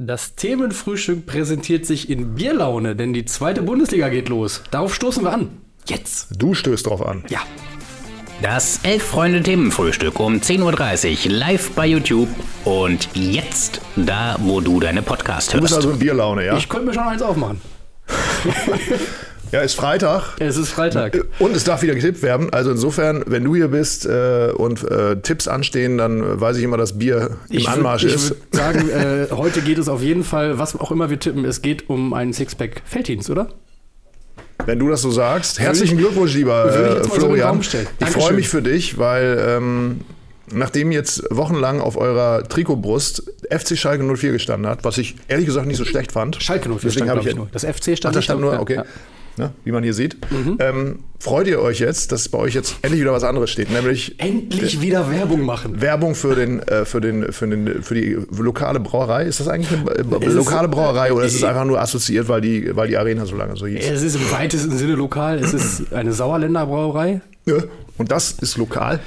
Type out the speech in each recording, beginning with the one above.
Das Themenfrühstück präsentiert sich in Bierlaune, denn die zweite Bundesliga geht los. Darauf stoßen wir an. Jetzt. Du stößt drauf an. Ja. Das Elf-Freunde-Themenfrühstück um 10.30 Uhr live bei YouTube und jetzt da, wo du deine Podcast Du bist hörst. also in Bierlaune, ja? Ich könnte mir schon eins aufmachen. Ja, ist Freitag. Es ist Freitag. Und es darf wieder getippt werden. Also insofern, wenn du hier bist äh, und äh, Tipps anstehen, dann weiß ich immer, dass Bier im Ich würd- Anmarsch ich ist. würde sagen, äh, heute geht es auf jeden Fall, was auch immer wir tippen, es geht um einen Sixpack Felddienst, oder? Wenn du das so sagst. Herzlichen Glückwunsch, lieber ich äh, so Florian. Stellen. ich freue mich für dich, weil ähm, nachdem jetzt wochenlang auf eurer Trikotbrust FC Schalke 04 gestanden hat, was ich ehrlich gesagt nicht so schlecht fand. Schalke 04 Deswegen stand, ich ich, nur. Das FC Ach, stand da nicht stand nur, okay. ja. Ne, wie man hier sieht. Ähm, freut ihr euch jetzt, dass bei euch jetzt endlich wieder was anderes steht, nämlich Endlich wieder Werbung machen. Werbung für den, äh, für den, für den, für die lokale Brauerei. Ist das eigentlich eine äh, lokale Brauerei oder ist es einfach nur assoziiert, weil die, weil die Arena so lange so hieß? Es ist im weitesten Sinne lokal. Es ist eine Sauerländer Brauerei. Ja. Und das ist lokal.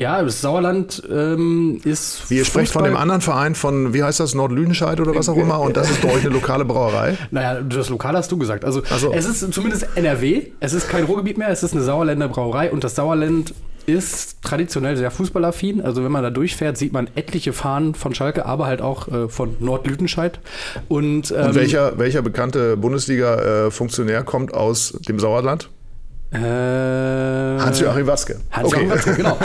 Ja, das Sauerland ähm, ist. Ihr sprecht von dem Fußball- anderen Verein von, wie heißt das, Nordlüdenscheid oder was auch immer, und das ist bei euch eine lokale Brauerei. Naja, das Lokal hast du gesagt. Also so. es ist zumindest NRW, es ist kein Ruhrgebiet mehr, es ist eine Sauerländer Brauerei und das Sauerland ist traditionell sehr fußballaffin. Also wenn man da durchfährt, sieht man etliche Fahnen von Schalke, aber halt auch äh, von Nordlüdenscheid. Und, ähm, Und welcher, welcher bekannte Bundesliga-Funktionär kommt aus dem Sauerland? Äh, Hans-Joachim Watzke. Hans-Joachim Watzke, genau.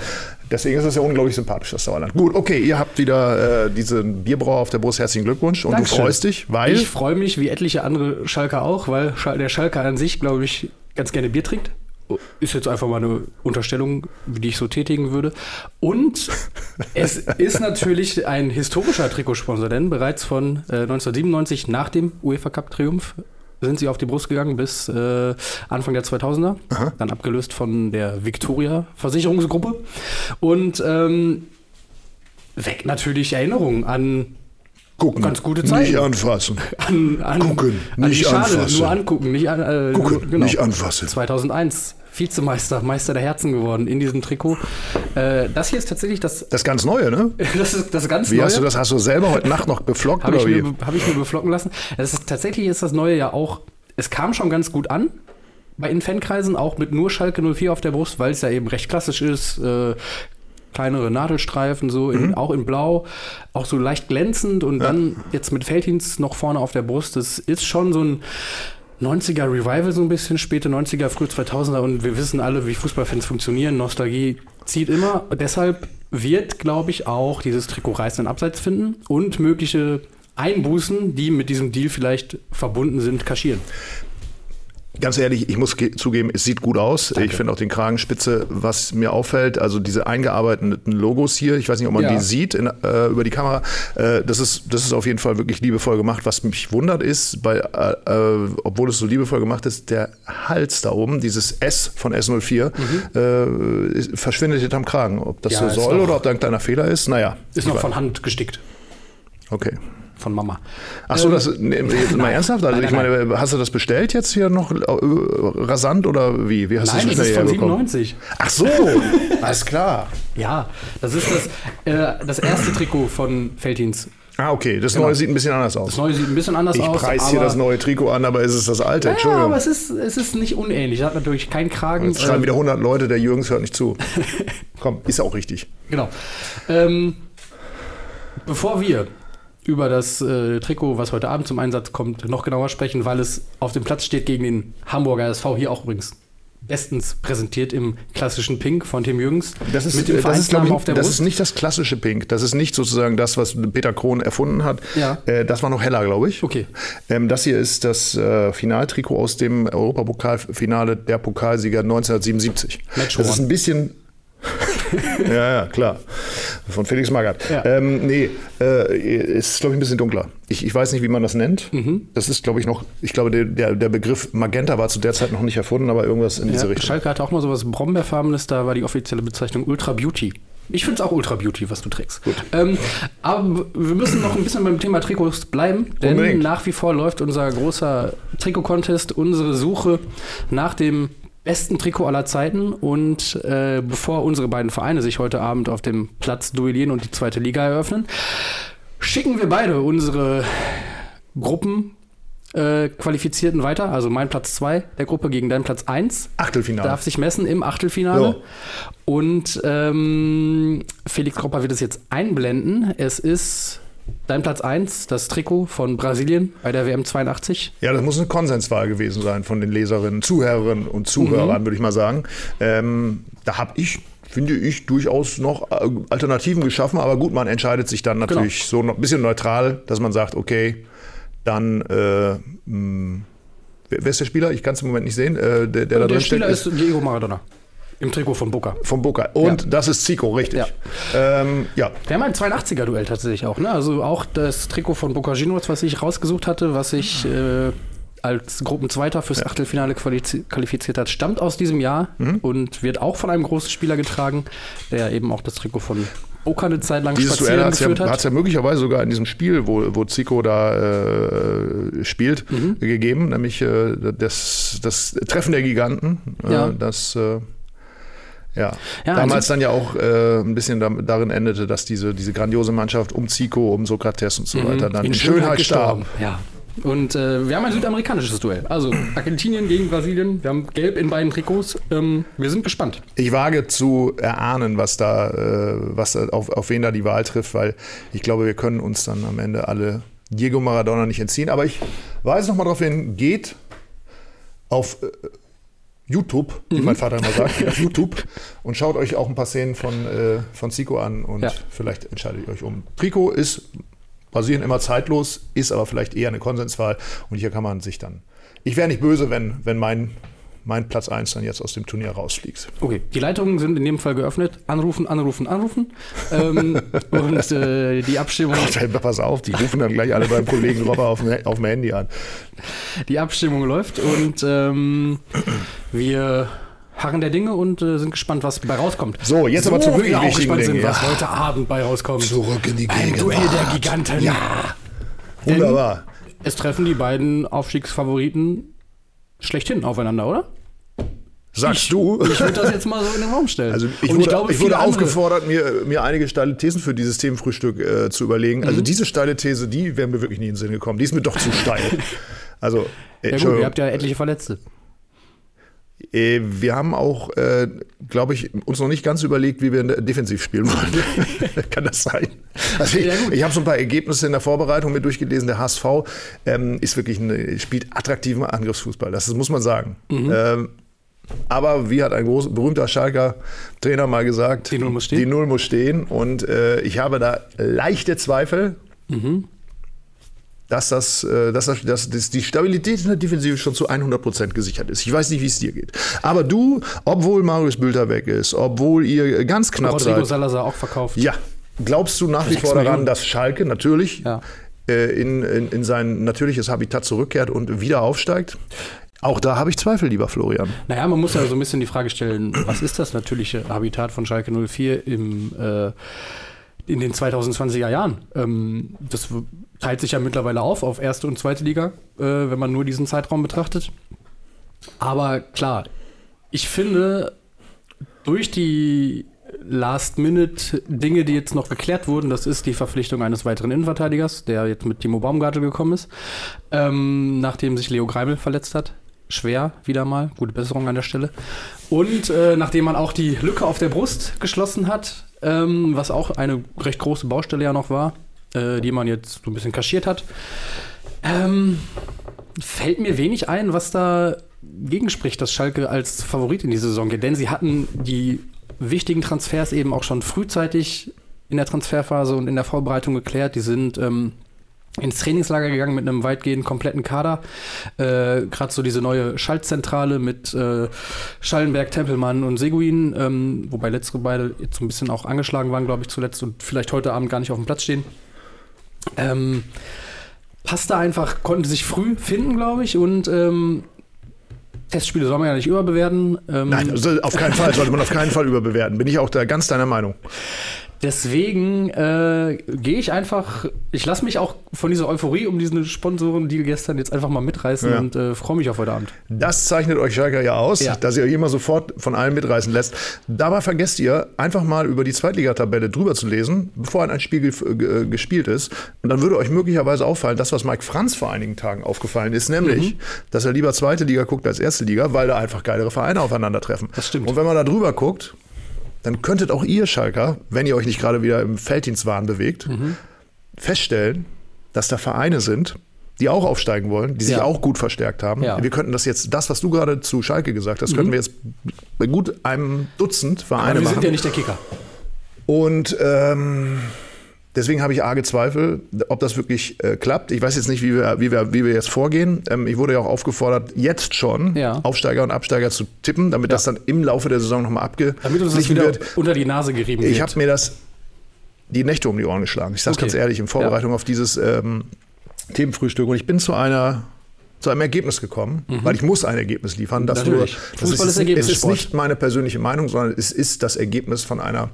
Deswegen ist es ja unglaublich sympathisch, das Sauerland. Gut, okay, ihr habt wieder äh, diesen Bierbrauer auf der Brust. Herzlichen Glückwunsch. Und Dankeschön. du freust dich, weil. Ich freue mich, wie etliche andere Schalker auch, weil der Schalker an sich, glaube ich, ganz gerne Bier trinkt. Ist jetzt einfach mal eine Unterstellung, die ich so tätigen würde. Und es ist natürlich ein historischer Trikotsponsor, denn bereits von äh, 1997 nach dem UEFA Cup Triumph sind sie auf die Brust gegangen bis äh, Anfang der 2000er, dann abgelöst von der Victoria Versicherungsgruppe und ähm, weckt natürlich Erinnerungen an gucken, ganz gute Zeiten. Nicht anfassen. an, an, Gucken, an nicht die Schale, anfassen. nur angucken, nicht an, äh, Gucken, nur, genau. nicht anfassen. 2001 Vizemeister, Meister der Herzen geworden in diesem Trikot. Äh, das hier ist tatsächlich das, Das ganz Neue, ne? das ist das ganz Wie neue. hast du das? Hast du selber heute Nacht noch Habe ich, oder wie? mir, hab ich mir beflocken lassen. Das ist, tatsächlich ist das neue ja auch, es kam schon ganz gut an bei in Fankreisen, auch mit nur Schalke 04 auf der Brust, weil es ja eben recht klassisch ist. Äh, kleinere Nadelstreifen, so in, Mhm. auch in Blau, auch so leicht glänzend und dann jetzt mit Felddienst noch vorne auf der Brust. Das ist schon so ein 90er Revival, so ein bisschen, späte 90er, früh 2000er und wir wissen alle, wie Fußballfans funktionieren. Nostalgie zieht immer. Deshalb wird, glaube ich, auch dieses Trikot reißenden Abseits finden und mögliche Einbußen, die mit diesem Deal vielleicht verbunden sind, kaschieren. Ganz ehrlich, ich muss ge- zugeben, es sieht gut aus. Ich finde auch den Kragenspitze, was mir auffällt, also diese eingearbeiteten Logos hier, ich weiß nicht, ob man Ja. die sieht in, äh, über die Kamera, äh, das, ist, das ist auf jeden Fall wirklich liebevoll gemacht. Was mich wundert ist, bei, äh, äh, obwohl es so liebevoll gemacht ist, der Hals da oben, dieses S von S04, äh, ist- verschwindet hinterm Kragen. Ob das Ja, so soll noch- oder ob da ein kleiner Fehler ist, naja. Ist noch weiß- von Hand gestickt, Okay. Von Mama. Ach so, Ähm, das nee, jetzt mal ernsthaft? Also Nein, ich nein, meine, hast du das bestellt jetzt hier noch äh, rasant oder wie? Wie hast Nein, du das das ist von herbekommen? 97. Ach so, alles klar. Ja, das ist das, äh, das erste Trikot von Felddienst. Ah, okay, das neue sieht ein bisschen anders aus. Das neue sieht ein bisschen anders Ich aus. preis hier aber- das neue Trikot an, aber ist es das alte? Ja, Entschuldigung. aber es ist, es ist nicht unähnlich. Es hat natürlich keinen Kragen. Jetzt schreiben Ähm, wieder 100 Leute, der Jürgens hört nicht zu. Komm, ist auch richtig. Genau. Ähm, bevor wir über das äh, Trikot, was heute Abend zum Einsatz kommt, noch genauer sprechen, weil es auf dem Platz steht gegen den Hamburger SV, hier auch übrigens bestens präsentiert im klassischen Pink von Tim Jürgens. Das ist, mit dem das ist, ich, auf der das Brust. ist nicht das klassische Pink. Das ist nicht sozusagen das, was Peter Krohn erfunden hat. Ja. Äh, das war noch heller, glaube ich. Okay. Ähm, das hier ist das äh, Finaltrikot aus dem Europapokalfinale der Pokalsieger 1977. Match das ist ein bisschen. ja, ja, klar. Von Felix Magath. Ja. Ähm, nee, äh, es ist, glaube ich, ein bisschen dunkler. Ich, ich weiß nicht, wie man das nennt. Mhm. Das ist, glaube ich, noch, ich glaube, der, der, der Begriff Magenta war zu der Zeit noch nicht erfunden, aber irgendwas in diese Ja, Richtung. Schalke hatte auch mal sowas Brombeerfarbenes, da war die offizielle Bezeichnung Ultra Beauty. Ich finde es auch Ultra Beauty, was du trägst. Ähm, aber wir müssen noch ein bisschen beim Thema Trikots bleiben, denn Unbedingt. nach wie vor läuft unser großer Trikot-Contest, unsere Suche nach dem besten Trikot aller Zeiten. Und äh, bevor unsere beiden Vereine sich heute Abend auf dem Platz duellieren und die zweite Liga eröffnen, schicken wir beide unsere Gruppen äh, Qualifizierten weiter. Also mein Platz 2 der Gruppe gegen deinen Platz 1. Achtelfinale. Darf sich messen im Achtelfinale. Ja. Und ähm, Felix Kropper wird es jetzt einblenden. Es ist dein Platz 1, das Trikot von Brasilien bei der WM 82. Ja, das muss eine Konsenswahl gewesen sein von den Leserinnen, Zuhörerinnen und Zuhörern, Mhm. würde ich mal sagen. Ähm, da habe ich, finde ich, durchaus noch äh, Alternativen geschaffen, aber gut, man entscheidet sich dann Genau. natürlich so noch ein bisschen neutral, dass man sagt, okay, dann äh, mh, wer, wer ist der Spieler? Ich kann es im Moment nicht sehen. Äh, der, der da der drin Spieler steckt, ist Diego Maradona. Im Trikot von Boca. vom Boca. Und Ja. das ist Zico, richtig. Ja. Ähm, ja. Wir haben ein 82er-Duell tatsächlich auch, ne? Also auch das Trikot von Boca Juniors, was ich rausgesucht hatte, was sich äh, als Gruppenzweiter fürs Achtelfinale qualifiz- qualifiziert hat, stammt aus diesem Jahr Mhm. und wird auch von einem großen Spieler getragen, der eben auch das Trikot von Boca eine Zeit lang Dieses Duell spazieren hat es ja, geführt hat. hat's ja möglicherweise sogar in diesem Spiel, wo, wo Zico da äh, spielt, Mhm. gegeben, nämlich äh, das, das Treffen der Giganten. Äh, Ja. Das äh, ja. Ja, damals also- dann ja auch äh, ein bisschen da, darin endete, dass diese, diese grandiose Mannschaft um Zico, um Sokrates und so weiter dann in, Schönheit starb. Ja. Und äh, wir haben ein südamerikanisches Duell. Also Argentinien gegen Brasilien. Wir haben Gelb in beiden Trikots. Ähm, wir sind gespannt. Ich wage zu erahnen, was da, äh, was da auf, auf wen da die Wahl trifft, weil ich glaube, wir können uns dann am Ende alle Diego Maradona nicht entziehen. Aber ich weise noch mal darauf hin, geht auf YouTube, wie Mhm. mein Vater immer sagt, auf YouTube und schaut euch auch ein paar Szenen von, äh, von Zico an und Ja. vielleicht entscheidet ihr euch um. Trikot ist Brasilien immer zeitlos, ist aber vielleicht eher eine Konsenswahl und hier kann man sich dann. Ich wäre nicht böse, wenn, wenn mein, mein Platz 1 dann jetzt aus dem Turnier rausfliegt. Okay, die Leitungen sind in dem Fall geöffnet. Anrufen, anrufen, anrufen. ähm, und äh, die Abstimmung, Gott, pass auf, die rufen dann gleich alle beim Kollegen Robber auf, dem- auf dem Handy an. die Abstimmung läuft und ähm, wir harren der Dinge und äh, sind gespannt, was bei rauskommt. So, jetzt aber zu wirklich wir auch wichtigen gespannt sind, Dingen, was ja. heute Abend bei rauskommt. Zurück in die Ein Gegenwart. Duell der Giganten. Ja. Denn Wunderbar. Es treffen die beiden Aufstiegsfavoriten schlechthin aufeinander, oder? Sagst du? Ich würde das jetzt mal so in den Raum stellen. Also ich wurde, ich wurde viele andere- aufgefordert, mir, mir einige steile Thesen für dieses Themenfrühstück äh, zu überlegen. Also Mhm. diese steile These, die wäre mir wirklich nie in den Sinn gekommen. Die ist mir doch zu steil. Also, Ja gut, ihr habt ja etliche Verletzte. Äh, wir haben auch, äh, glaube ich, uns noch nicht ganz überlegt, wie wir defensiv spielen wollen. Kann das sein? Also ich, ich habe so ein paar Ergebnisse in der Vorbereitung mit durchgelesen. Der HSV ähm, ist wirklich eine, spielt attraktiven Angriffsfußball. Das muss man sagen. Mhm. Ähm, aber wie hat ein groß, berühmter Schalker Trainer mal gesagt, Die Null muss stehen. Die Null muss stehen. Und äh, ich habe da leichte Zweifel, dass, das, äh, dass, das, dass, dass die Stabilität in der Defensive schon zu 100% gesichert ist. Ich weiß nicht, wie es dir geht. Aber du, obwohl Marius Bülter weg ist, obwohl ihr ganz knapp Rodrigo seid, Salazar auch verkauft. ja, glaubst du nach wie vor daran, Millionen. dass Schalke natürlich Ja. äh, in, in, in sein natürliches Habitat zurückkehrt und wieder aufsteigt? Auch da habe ich Zweifel, lieber Florian. Naja, man muss ja so ein bisschen die Frage stellen, was ist das natürliche Habitat von Schalke 04 im, äh, in den 2020er Jahren? Ähm, das teilt sich ja mittlerweile auf auf erste und zweite Liga, äh, wenn man nur diesen Zeitraum betrachtet. Aber klar, ich finde, durch die Last-Minute-Dinge, die jetzt noch geklärt wurden, das ist die Verpflichtung eines weiteren Innenverteidigers, der jetzt mit Timo Baumgartel gekommen ist, ähm, nachdem sich Leo Greimel verletzt hat. Schwer wieder mal, gute Besserung an der Stelle. Und äh, nachdem man auch die Lücke auf der Brust geschlossen hat, ähm, was auch eine recht große Baustelle ja noch war, äh, die man jetzt so ein bisschen kaschiert hat, ähm, fällt mir wenig ein, was da gegenspricht, dass Schalke als Favorit in die Saison geht. Denn sie hatten die wichtigen Transfers eben auch schon frühzeitig in der Transferphase und in der Vorbereitung geklärt. Die sind ähm, ins Trainingslager gegangen mit einem weitgehend kompletten Kader. Äh, Gerade so diese neue Schaltzentrale mit äh, Schallenberg, Tempelmann und Seguin, ähm, wobei letztere beide jetzt so ein bisschen auch angeschlagen waren, glaube ich, zuletzt und vielleicht heute Abend gar nicht auf dem Platz stehen. Ähm, passte einfach, konnte sich früh finden, glaube ich, und ähm, Testspiele soll man ja nicht überbewerten. Ähm, Nein, also auf keinen Fall, sollte man auf keinen Fall überbewerten. Bin ich auch da ganz deiner Meinung. Deswegen äh, gehe ich einfach, ich lasse mich auch von dieser Euphorie um diesen Sponsoren-Deal gestern jetzt einfach mal mitreißen Ja. und äh, freue mich auf heute Abend. Das zeichnet euch Schalker ja aus, Ja. dass ihr euch immer sofort von allen mitreißen lässt. Dabei vergesst ihr, einfach mal über die Zweitligatabelle drüber zu lesen, bevor ein Spiel ge ge gespielt ist. Und dann würde euch möglicherweise auffallen, das, was Mike Franz vor einigen Tagen aufgefallen ist, nämlich, Mhm. dass er lieber zweite Liga guckt als erste Liga, weil da einfach geilere Vereine aufeinandertreffen. Das stimmt. Und wenn man da drüber guckt, dann könntet auch ihr, Schalker, wenn ihr euch nicht gerade wieder im Felddienstwahn bewegt, Mhm. feststellen, dass da Vereine sind, die auch aufsteigen wollen, die sich Ja. auch gut verstärkt haben. Ja. Mhm. Wir könnten das jetzt, das, was du gerade zu Schalke gesagt hast, könnten wir jetzt bei gut einem Dutzend Vereine Aber wir machen. sind ja nicht der Kicker. Und ähm, deswegen habe ich arge Zweifel, ob das wirklich äh, klappt. Ich weiß jetzt nicht, wie wir, wie wir, wie wir jetzt vorgehen. Ähm, ich wurde ja auch aufgefordert, jetzt schon Ja. Aufsteiger und Absteiger zu tippen, damit das dann im Laufe der Saison nochmal Damit uns das wieder wird. unter die Nase gerieben Ich wird. habe mir das die Nächte um die Ohren geschlagen. Ich sage Okay. ganz ehrlich, in Vorbereitung auf dieses ähm, Themenfrühstück. Und ich bin zu einer zu einem Ergebnis gekommen, weil ich muss ein Ergebnis liefern. Das, Mhm. Natürlich. nur, das Fußball ist es ist nicht meine persönliche Meinung, sondern es ist das Ergebnis von einer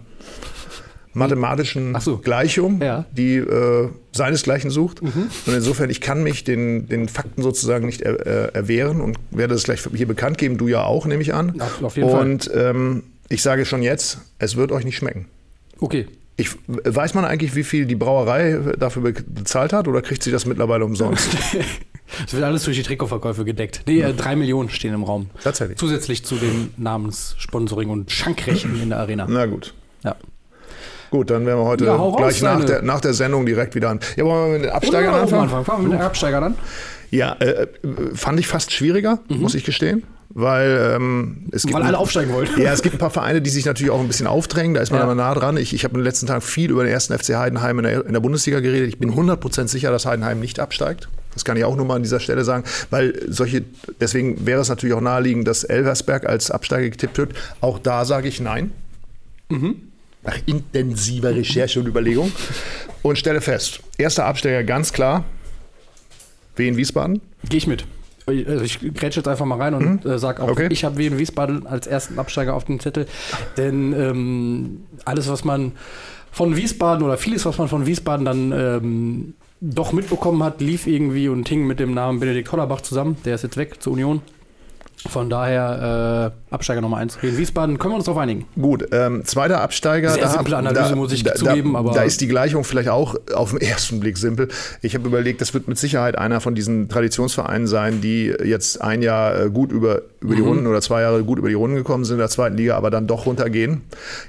mathematischen so. Gleichung, Ja. Mhm. die äh, seinesgleichen sucht. Und insofern, ich kann mich den, den Fakten sozusagen nicht er, äh, erwehren und werde das gleich hier bekannt geben. Du ja auch, nehme ich an. Auf- auf jeden Fall. und ähm, ich sage schon jetzt, es wird euch nicht schmecken. Okay. Ich, weiß man eigentlich, wie viel die Brauerei dafür be- bezahlt hat oder kriegt sie das mittlerweile umsonst? Es wird alles durch die Trikotverkäufe gedeckt. Nee, äh, drei Millionen stehen im Raum. Tatsächlich. Zusätzlich zu den Namenssponsoring und Schankrechten in der Arena. Na gut. Ja. Gut, dann werden wir heute Ja, gleich nach der, nach der Sendung direkt wieder an. Ja, wollen wir mit den Absteigern Oder anfangen? Anfang. Fangen wir mit den Absteigern an. Ja, äh, äh, fand ich fast schwieriger, muss ich gestehen. Weil ähm, es gibt. Mhm. Weil alle aufsteigen wollten. Ja, es gibt ein paar Vereine, die sich natürlich auch ein bisschen aufdrängen. Da ist man Ja. aber nah dran. Ich, ich habe in den letzten Tagen viel über den ersten FC Heidenheim in der, in der Bundesliga geredet. Ich bin 100% sicher, dass Heidenheim nicht absteigt. Das kann ich auch nur mal an dieser Stelle sagen, weil solche, deswegen wäre es natürlich auch naheliegend, dass Elversberg als Absteiger getippt wird. Auch da sage ich nein. Nach intensiver Recherche und Überlegung. Und stelle fest, erster Absteiger ganz klar, Wien Wiesbaden. Gehe ich mit. Also ich grätsche jetzt einfach mal rein und äh, sage auch, Mhm. Okay. ich habe Wien Wiesbaden als ersten Absteiger auf dem Zettel. Denn ähm, alles, was man von Wiesbaden oder vieles, was man von Wiesbaden dann ähm, doch mitbekommen hat, lief irgendwie und hing mit dem Namen Benedikt Hollerbach zusammen. Der ist jetzt weg zur Union. Von daher äh, Absteiger Nummer 1. Wien Wiesbaden, können wir uns darauf einigen. Gut, ähm, zweiter Absteiger. Sehr da- simple Analyse, muss ich zugeben, da, aber- Da ist die Gleichung vielleicht auch auf den ersten Blick simpel. Ich habe überlegt, das wird mit Sicherheit einer von diesen Traditionsvereinen sein, die jetzt ein Jahr äh, gut über, über Mhm. die Runden oder zwei Jahre gut über die Runden gekommen sind in der zweiten Liga, aber dann doch runtergehen.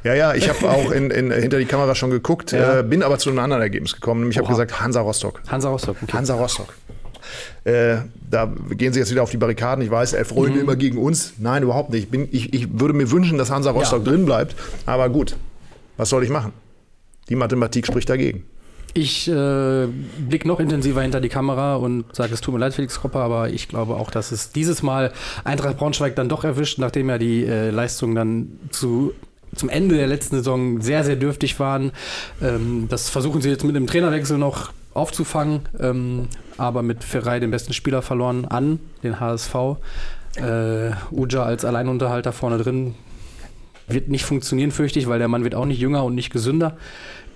Ja, ja, ich habe auch in, in, hinter die Kamera schon geguckt, Ja. äh, bin aber zu einem anderen Ergebnis gekommen. Nämlich habe gesagt, Hansa Rostock. Hansa Rostock. Okay. Hansa Rostock. Äh, da gehen sie jetzt wieder auf die Barrikaden. Ich weiß, elf Freunde Mhm. immer gegen uns. Nein, überhaupt nicht. Ich, bin, ich, ich würde mir wünschen, dass Hansa Rostock Ja. drin bleibt. Aber gut, was soll ich machen? Die Mathematik spricht dagegen. Ich äh, blicke noch intensiver hinter die Kamera und sage, es tut mir leid, Felix Kropper, aber ich glaube auch, dass es dieses Mal Eintracht Braunschweig dann doch erwischt, nachdem ja die äh, Leistungen dann zu, zum Ende der letzten Saison sehr, sehr dürftig waren. Ähm, das versuchen sie jetzt mit dem Trainerwechsel noch aufzufangen, ähm, aber mit Ferrei den besten Spieler verloren an den HSV. Äh, Uja als Alleinunterhalter vorne drin wird nicht funktionieren, fürchte ich, weil der Mann wird auch nicht jünger und nicht gesünder.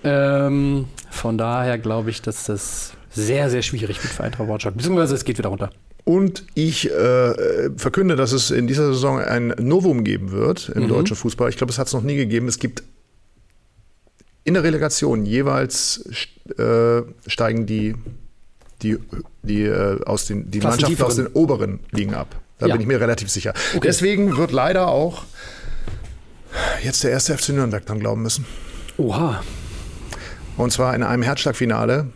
Ähm, von daher glaube ich, dass das sehr, sehr schwierig wird für Eintracht Braunschweig. Beziehungsweise es geht wieder runter. Und ich äh, verkünde, dass es in dieser Saison ein Novum geben wird im deutschen Fußball. Ich glaube, es hat es noch nie gegeben. Es gibt in der Relegation jeweils äh, steigen die, die, die, äh, aus den, die Klassen Mannschaften aus den oberen Ligen ab. Da Ja. bin ich mir relativ sicher. Okay. Deswegen wird leider auch jetzt der erste FC Nürnberg dran glauben müssen. Oha. Und zwar in einem Herzschlagfinale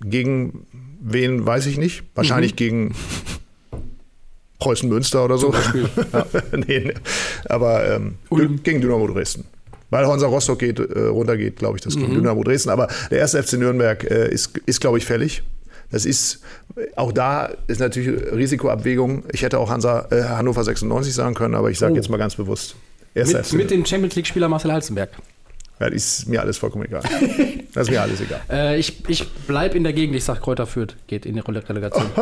gegen wen weiß ich nicht. Wahrscheinlich gegen Preußen Münster oder so. ja. nee, nee. Aber ähm, Ulm. gegen Dynamo Dresden. Weil Hansa Rostock geht, äh, runtergeht, glaube ich, das gegen Dynamo Dresden. Aber der erste FC Nürnberg äh, ist, ist glaube ich, fällig. Das ist, auch da ist natürlich Risikoabwägung. Ich hätte auch Hansa, äh, Hannover 96 sagen können, aber ich sage Oh. jetzt mal ganz bewusst. Mit, mit dem Champions League-Spieler Marcel Halzenberg. ja, ist mir alles vollkommen egal. Das ist mir alles egal. Äh, ich ich bleibe in der Gegend. Ich sage, Kräuter Fürth geht in die Rele- Relegation.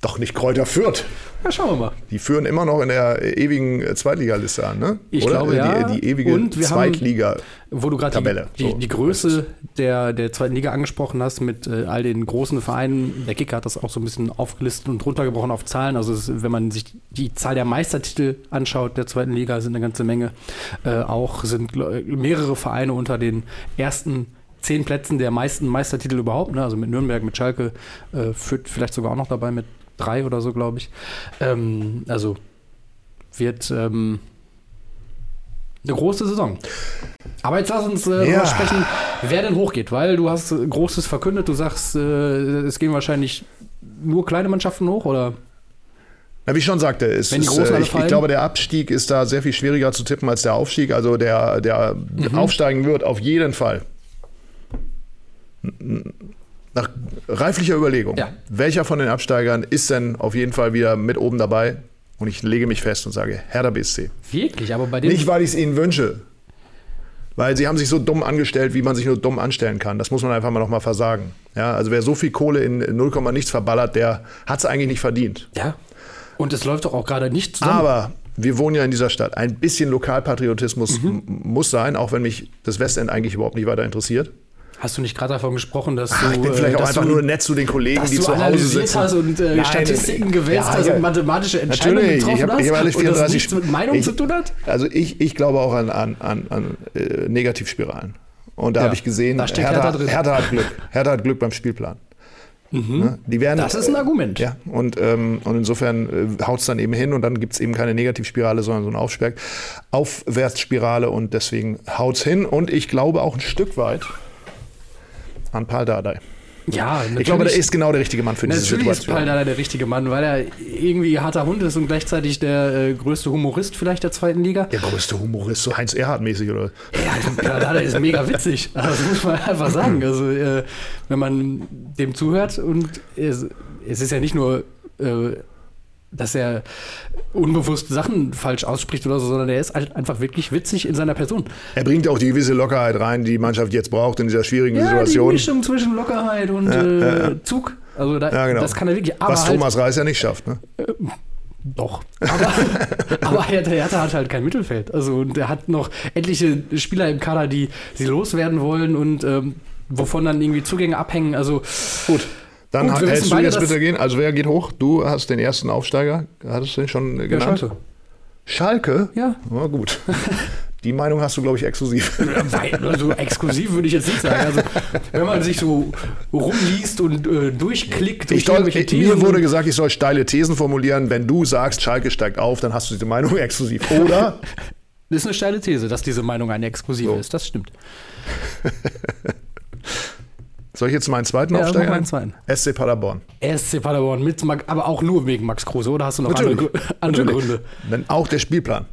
Doch nicht Kräuter Fürth. Ja, schauen wir mal. Die führen immer noch in der ewigen Zweitligaliste an, ne? Ich Oder? glaube, die, ja. Die ewige Und wir haben- Zweitliga. Wo du gerade die, die, so. die Größe der, der zweiten Liga angesprochen hast mit äh, all den großen Vereinen, der Kicker hat das auch so ein bisschen aufgelistet und runtergebrochen auf Zahlen. Also es, wenn man sich die Zahl der Meistertitel anschaut der zweiten Liga, sind eine ganze Menge. Äh, auch sind mehrere Vereine unter den ersten zehn Plätzen der meisten Meistertitel überhaupt. Ne? Also mit Nürnberg, mit Schalke, äh, führt vielleicht sogar auch noch dabei mit drei oder so, glaube ich. Ähm, also wird ähm, eine große Saison. Aber jetzt lass uns äh, Ja. sprechen, wer denn hochgeht, weil du hast äh, Großes verkündet, du sagst, äh, es gehen wahrscheinlich nur kleine Mannschaften hoch, oder? Na, wie ich schon sagte, ist, Großen äh, ich, ich glaube, der Abstieg ist da sehr viel schwieriger zu tippen als der Aufstieg. Also der, der Mhm. aufsteigen wird auf jeden Fall. Nach reiflicher Überlegung, Ja. welcher von den Absteigern ist denn auf jeden Fall wieder mit oben dabei? Und ich lege mich fest und sage, Hertha BSC. Wirklich, aber bei dem. Nicht, weil ich es ihnen wünsche. Weil sie haben sich so dumm angestellt, wie man sich nur dumm anstellen kann. Das muss man einfach mal nochmal versagen. Ja, also wer so viel Kohle in 0, nichts verballert, der hat es eigentlich nicht verdient. ja. Und es läuft doch auch gerade nicht zusammen. Aber wir wohnen ja in dieser Stadt. Ein bisschen Lokalpatriotismus m- muss sein, auch wenn mich das Westend eigentlich überhaupt nicht weiter interessiert. Hast du nicht gerade davon gesprochen, dass du. Ich bin vielleicht äh, auch dass einfach du, nur nett zu den Kollegen, die zu Hause analysiert sitzen. hast und äh, Nein, Statistiken gewälzt ja, hast ja. und mathematische Entscheidungen Natürlich, getroffen ich habe hast ich hab alles und das 34 nichts mit Meinung ich, zu tun hat? Also ich, ich glaube auch an, an, an, an äh, Negativspiralen. Und da Ja, habe ich gesehen, Hertha, Hertha. Hertha hat Glück. Hertha hat Glück beim Spielplan. Ne? Die werden, Mhm. Das ist ein Argument. Ja, und, ähm, und insofern äh, haut es dann eben hin und dann gibt es eben keine Negativspirale, sondern so eine Aufwärtsspirale und deswegen haut es hin. Und ich glaube auch ein Stück weit an Paul Dardai. Ja, natürlich. Ich glaube, der ist genau der richtige Mann für diese Natürlich ist Situation. Paul Dardai der richtige Mann, weil er irgendwie harter Hund ist und gleichzeitig der äh, größte Humorist vielleicht der zweiten Liga. der größte Humorist, so Heinz Erhardt-mäßig, oder? Ja, Paul Dardai ist mega witzig. Also, Das muss man einfach sagen. Also, äh, wenn man dem zuhört und es, es ist ja nicht nur, äh, dass er unbewusst Sachen falsch ausspricht oder so, sondern er ist halt einfach wirklich witzig in seiner Person. Er bringt auch die gewisse Lockerheit rein, die die Mannschaft jetzt braucht in dieser schwierigen Ja, die Situation. Mischung zwischen Lockerheit und äh, Zug. Also da, Ja, genau. das kann er wirklich. Was halt, Thomas Reis ja nicht schafft. Ne? Doch. Aber, aber Hertha, Hertha hat halt kein Mittelfeld. Also und er hat noch etliche Spieler im Kader, die sie loswerden wollen und ähm, wovon dann irgendwie Zugänge abhängen. Also Gut. Dann Gut, wir hältst du jetzt bitte gehen. Also wer geht hoch? Du hast den ersten Aufsteiger. Hattest du den schon äh, genannt? Schalke. Schalke? Ja. Na gut. Die Meinung hast du, glaube ich, exklusiv. Also exklusiv würde ich jetzt nicht sagen. Also wenn man sich so rumliest und äh, durchklickt Ich soll, mir wurde gesagt, ich soll steile Thesen formulieren. Wenn du sagst, Schalke steigt auf, dann hast du diese Meinung exklusiv. Oder? Das ist eine steile These, dass diese Meinung eine exklusive So. ist. Das stimmt. Soll ich jetzt meinen zweiten Ja, mach Aufsteiger? meinen zweiten. SC Paderborn. SC Paderborn mit Max, aber auch nur wegen Max Kruse, oder hast du noch andere, Natürlich. Andere Natürlich. Gründe? Wenn auch der Spielplan.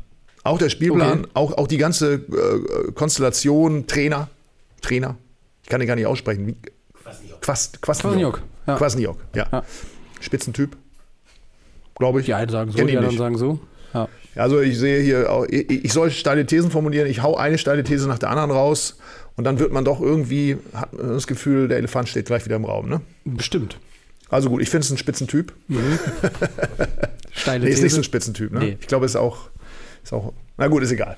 Auch der Spielplan, Okay. auch, auch die ganze äh, Konstellation, Trainer, Trainer, ich kann den gar nicht aussprechen. Wie, Quast, Kwasniok, Quasniok. ja. Quasniok, ja. Ja. Spitzentyp, glaube ich. Die einen sagen so, Kenn die anderen nicht. sagen so. Ja. Also ich sehe hier, auch, ich, ich soll steile Thesen formulieren, ich hau eine steile These nach der anderen raus und dann wird man doch irgendwie, hat man das Gefühl, der Elefant steht gleich wieder im Raum. Ne? Bestimmt. Also gut, ich finde es ein Spitzentyp. Steile Nee, ist These. nicht so ein Spitzentyp. Ne? Nee. Ich glaube, ist auch, ist auch, na gut, ist egal.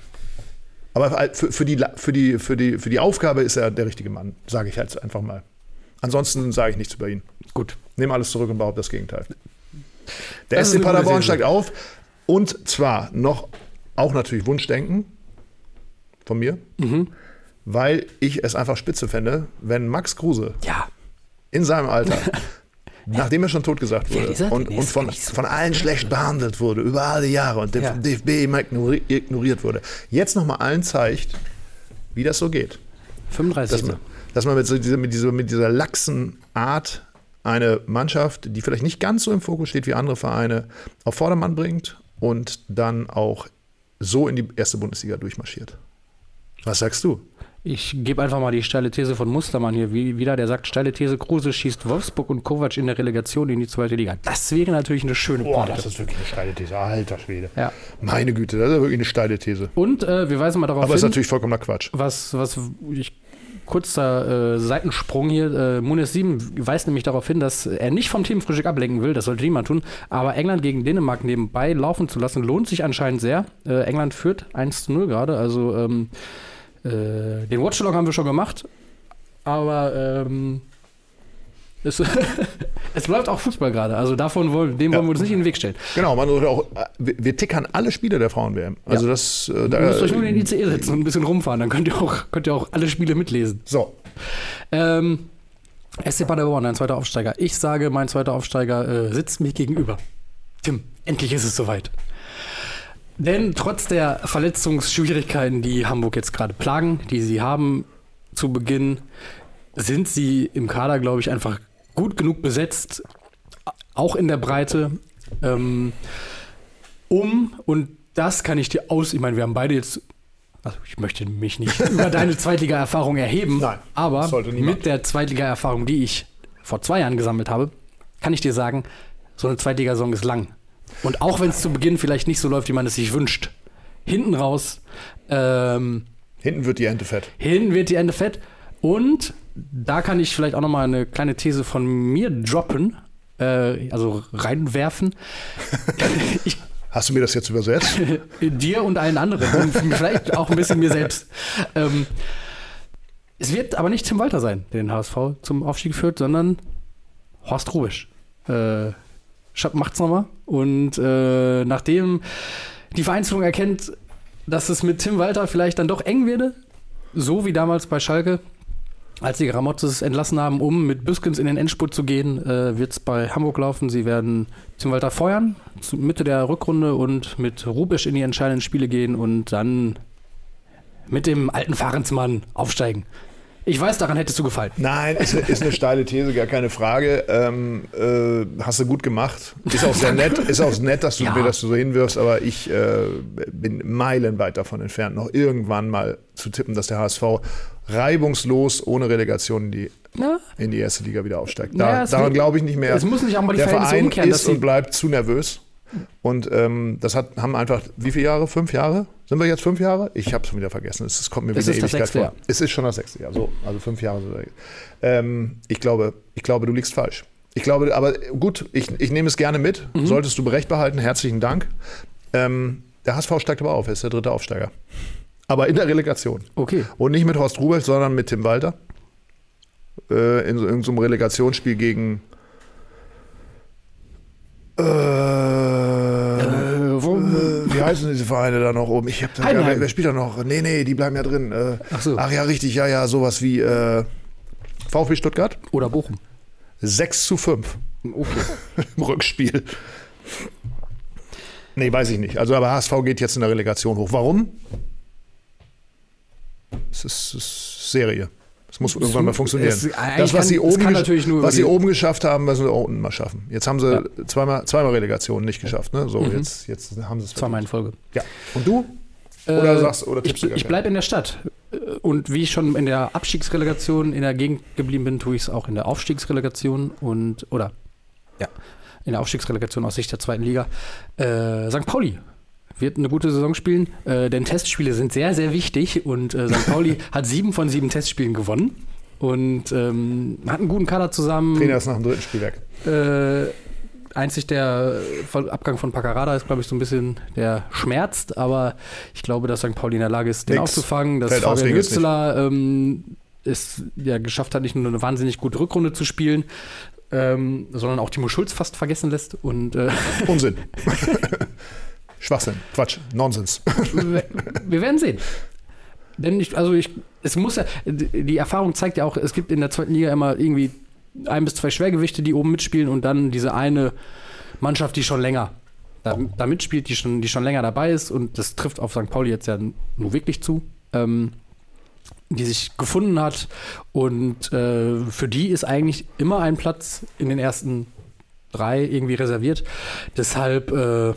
Aber für, für, die, für, die, für, die, für die Aufgabe ist er der richtige Mann, sage ich halt einfach mal. Ansonsten sage ich nichts über ihn. Gut. Nehme alles zurück und behaupte das Gegenteil. Der Das ist SC Paderborn steigt auf und zwar noch auch natürlich Wunschdenken von mir, Mhm. weil ich es einfach spitze fände, wenn Max Kruse Ja. in seinem Alter, nachdem er schon totgesagt Wer wurde er? und, und von, so. von allen schlecht behandelt wurde, über alle Jahre und der Ja. DFB immer ignori ignoriert wurde, jetzt nochmal allen zeigt, wie das so geht. 35. Dass man, dass man mit, so dieser, mit, dieser, mit dieser laxen Art eine Mannschaft, die vielleicht nicht ganz so im Fokus steht wie andere Vereine, auf Vordermann bringt und dann auch so in die erste Bundesliga durchmarschiert. Was sagst du? Ich gebe einfach mal die steile These von Mustermann hier wie- wieder. Der sagt, steile These, Kruse schießt Wolfsburg und Kovac in der Relegation in die zweite Liga. Das wäre natürlich eine schöne Pointe. ist wirklich eine steile These. Alter Schwede. Ja. Meine Güte, das ist wirklich eine steile These. Und äh, wir weisen mal darauf Aber ist hin, natürlich vollkommener Quatsch. was, was ich kurzer äh, Seitensprung hier. Äh, Munis 7 weist nämlich darauf hin, dass er nicht vom Teamfrühstück ablenken will. Das sollte niemand tun. Aber England gegen Dänemark nebenbei laufen zu lassen, lohnt sich anscheinend sehr. Äh, England führt 1 zu 0 gerade. Also ähm, äh, den Watchalong haben wir schon gemacht. Aber ähm, es, es bleibt auch Fußball gerade. Also davon wollen, dem Ja. wollen wir uns nicht in den Weg stellen. Genau, man sollte auch, wir, tickern alle Spiele der Frauen-WM. Also Ja. das, äh, Ihr da, müsst euch nur in den ICE setzen und ein bisschen rumfahren. Dann könnt ihr auch, könnt ihr auch alle Spiele mitlesen. so, Ähm, SC Paderborn, ein zweiter Aufsteiger. Ich sage, mein zweiter Aufsteiger äh, sitzt mir gegenüber. Tim, endlich ist es soweit. Denn trotz der Verletzungsschwierigkeiten, die Hamburg jetzt gerade plagen, die sie haben zu Beginn, sind sie im Kader, glaube ich, einfach gut genug besetzt, auch in der Breite, ähm, um, und das kann ich dir aus, ich meine, wir haben beide jetzt, also ich möchte mich nicht über deine Zweitliga-Erfahrung erheben, Nein, aber mit der Zweitliga-Erfahrung, die ich vor zwei Jahren gesammelt habe, kann ich dir sagen, so eine Zweitligasaison ist lang. Und auch wenn es zu Beginn vielleicht nicht so läuft, wie man es sich wünscht, hinten raus, ähm, hinten wird die Ente fett. hinten wird die Ende fett. Und da kann ich vielleicht auch noch mal eine kleine These von mir droppen, äh, also reinwerfen. ich, Hast du mir das jetzt übersetzt? dir und allen anderen und vielleicht auch ein bisschen mir selbst. Ähm, es wird aber nicht Tim Walter sein, der den HSV zum Aufstieg führt, sondern Horst Rubisch. Äh, macht's nochmal. Und äh, nachdem die Vereinsführung erkennt, dass es mit Tim Walter vielleicht dann doch eng werde, so wie damals bei Schalke, als die Gramotzes entlassen haben, um mit Büskens in den Endspurt zu gehen, äh, wird es bei Hamburg laufen. Sie werden Tim Walter feuern, zu Mitte der Rückrunde und mit Rubisch in die entscheidenden Spiele gehen und dann mit dem alten Fahrensmann aufsteigen. Ich weiß, daran hättest du gefallen. Nein, ist, ist eine steile These, gar keine Frage. Ähm, äh, hast du gut gemacht. Ist auch sehr nett, ist auch nett, dass du Ja. mir das so hinwirfst, aber ich äh, bin meilenweit davon entfernt, noch irgendwann mal zu tippen, dass der HSV reibungslos ohne Relegation in die, Ja, in die erste Liga wieder aufsteigt. Da, es daran glaube ich nicht mehr. es muss nicht auch mal die der Verhältnisse Verein umkehren, ist und bleibt zu nervös. Und ähm, das hat, haben einfach, wie viele Jahre? Fünf Jahre? Sind wir jetzt fünf Jahre? Ich habe es schon wieder vergessen. Es, es kommt mir wieder Ewigkeit vor. Jahr. Es ist schon das sechste Jahr. So, also fünf Jahre. sind wir jetzt. Ähm, ich, glaube, ich glaube, du liegst falsch. Ich glaube, aber gut, ich, ich nehme es gerne mit. Mhm. Solltest du berecht behalten. Herzlichen Dank. Ähm, der HSV steigt aber auf. Er ist der dritte Aufsteiger. Aber in der Relegation. okay. Und nicht mit Horst Rubesch, sondern mit Tim Walter. Äh, in so in so einem Relegationsspiel gegen. Äh, Äh, äh, wie heißen diese Vereine da noch oben? Ich hab da, ja, Heidenheim. wer, wer spielt da noch? Nee, nee, die bleiben ja drin. Äh, Ach so. Ach ja, richtig, ja, ja, sowas wie äh, VfB Stuttgart. oder Bochum. 6 zu 5 Okay. im Rückspiel. Nee, weiß ich nicht. Also, aber HSV geht jetzt in der Relegation hoch. Warum? Es ist, es ist Serie. Es muss irgendwann mal funktionieren. es- das, was sie kann- es oben, kann gesch- natürlich nur über was sie oben geschafft haben, müssen sie auch unten mal schaffen. Jetzt haben sie zweimal, zweimal Relegation nicht geschafft. Ne? So, jetzt, jetzt haben sie es Zweimal in. Folge. Ja. Und du? Oder Äh, sagst oder tippst ich, du gar ich bleibe in der Stadt. Und wie ich schon in der Abstiegsrelegation in der Gegend geblieben bin, tue ich es auch in der Aufstiegsrelegation und oder ja, in der Aufstiegsrelegation aus Sicht der zweiten Liga. Äh, St. Pauli wird eine gute Saison spielen, äh, denn Testspiele sind sehr, sehr wichtig und äh, St. Pauli hat sieben von sieben Testspielen gewonnen und ähm, hat einen guten Kader zusammen. Trainer ist nach dem dritten Spiel weg. Äh, einzig der äh, Abgang von Paccarada ist, glaube ich, so ein bisschen, der schmerzt, aber ich glaube, dass St. Pauli in der Lage ist, den Nix. aufzufangen, dass Fällt Fabian Hützler ähm, es ja geschafft hat, nicht nur eine wahnsinnig gute Rückrunde zu spielen, ähm, sondern auch Timo Schulz fast vergessen lässt. Und äh, Unsinn. Schwachsinn. Quatsch. Nonsens. wir werden sehen. Denn ich, also ich, es muss ja, die Erfahrung zeigt ja auch, es gibt in der zweiten Liga immer irgendwie ein bis zwei Schwergewichte, die oben mitspielen und dann diese eine Mannschaft, die schon länger da, da mitspielt, die schon, die schon länger dabei ist und das trifft auf St. Pauli jetzt ja nur wirklich zu, ähm, die sich gefunden hat und äh, für die ist eigentlich immer ein Platz in den ersten drei irgendwie reserviert. Deshalb äh,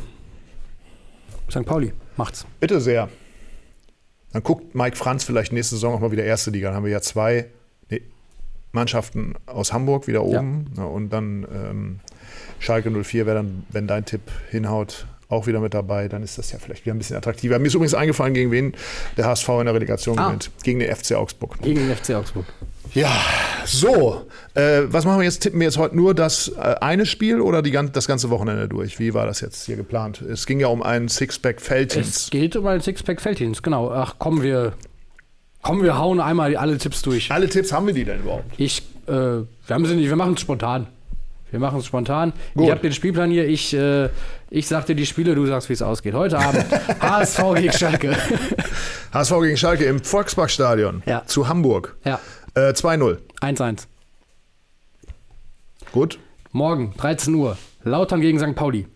St. Pauli macht's. Bitte sehr. Dann guckt Mike Franz vielleicht nächste Saison auch mal wieder erste Liga. Dann haben wir ja zwei nee, Mannschaften aus Hamburg wieder oben. Ja, und dann ähm, Schalke 04 wäre dann, wenn dein Tipp hinhaut, auch wieder mit dabei, dann ist das ja vielleicht wieder ein bisschen attraktiver. Mir ist übrigens eingefallen, gegen wen der HSV in der Relegation Ah. gewinnt. Gegen den FC Augsburg. Gegen den FC Augsburg. Ja, so. Äh, was machen wir jetzt? Tippen wir jetzt heute nur das äh, eine Spiel oder die, das ganze Wochenende durch? Wie war das jetzt hier geplant? Es ging ja um einen Sixpack Feldins. Es geht um ein Sixpack Felddienst, genau. Ach komm, wir, komm, wir hauen einmal alle Tipps durch. Alle Tipps haben wir die denn überhaupt? Ich, äh, wir haben sie nicht, wir machen es spontan. Wir machen es spontan. Gut. Ich habe den Spielplan hier. Ich, äh, ich sag dir die Spiele, du sagst, wie es ausgeht. Heute Abend HSV gegen Schalke. HSV gegen Schalke im Volksparkstadion Ja. zu Hamburg. ja, Äh, 2-0. 1-1. Gut. Morgen, 13 Uhr. Lautern gegen St. Pauli.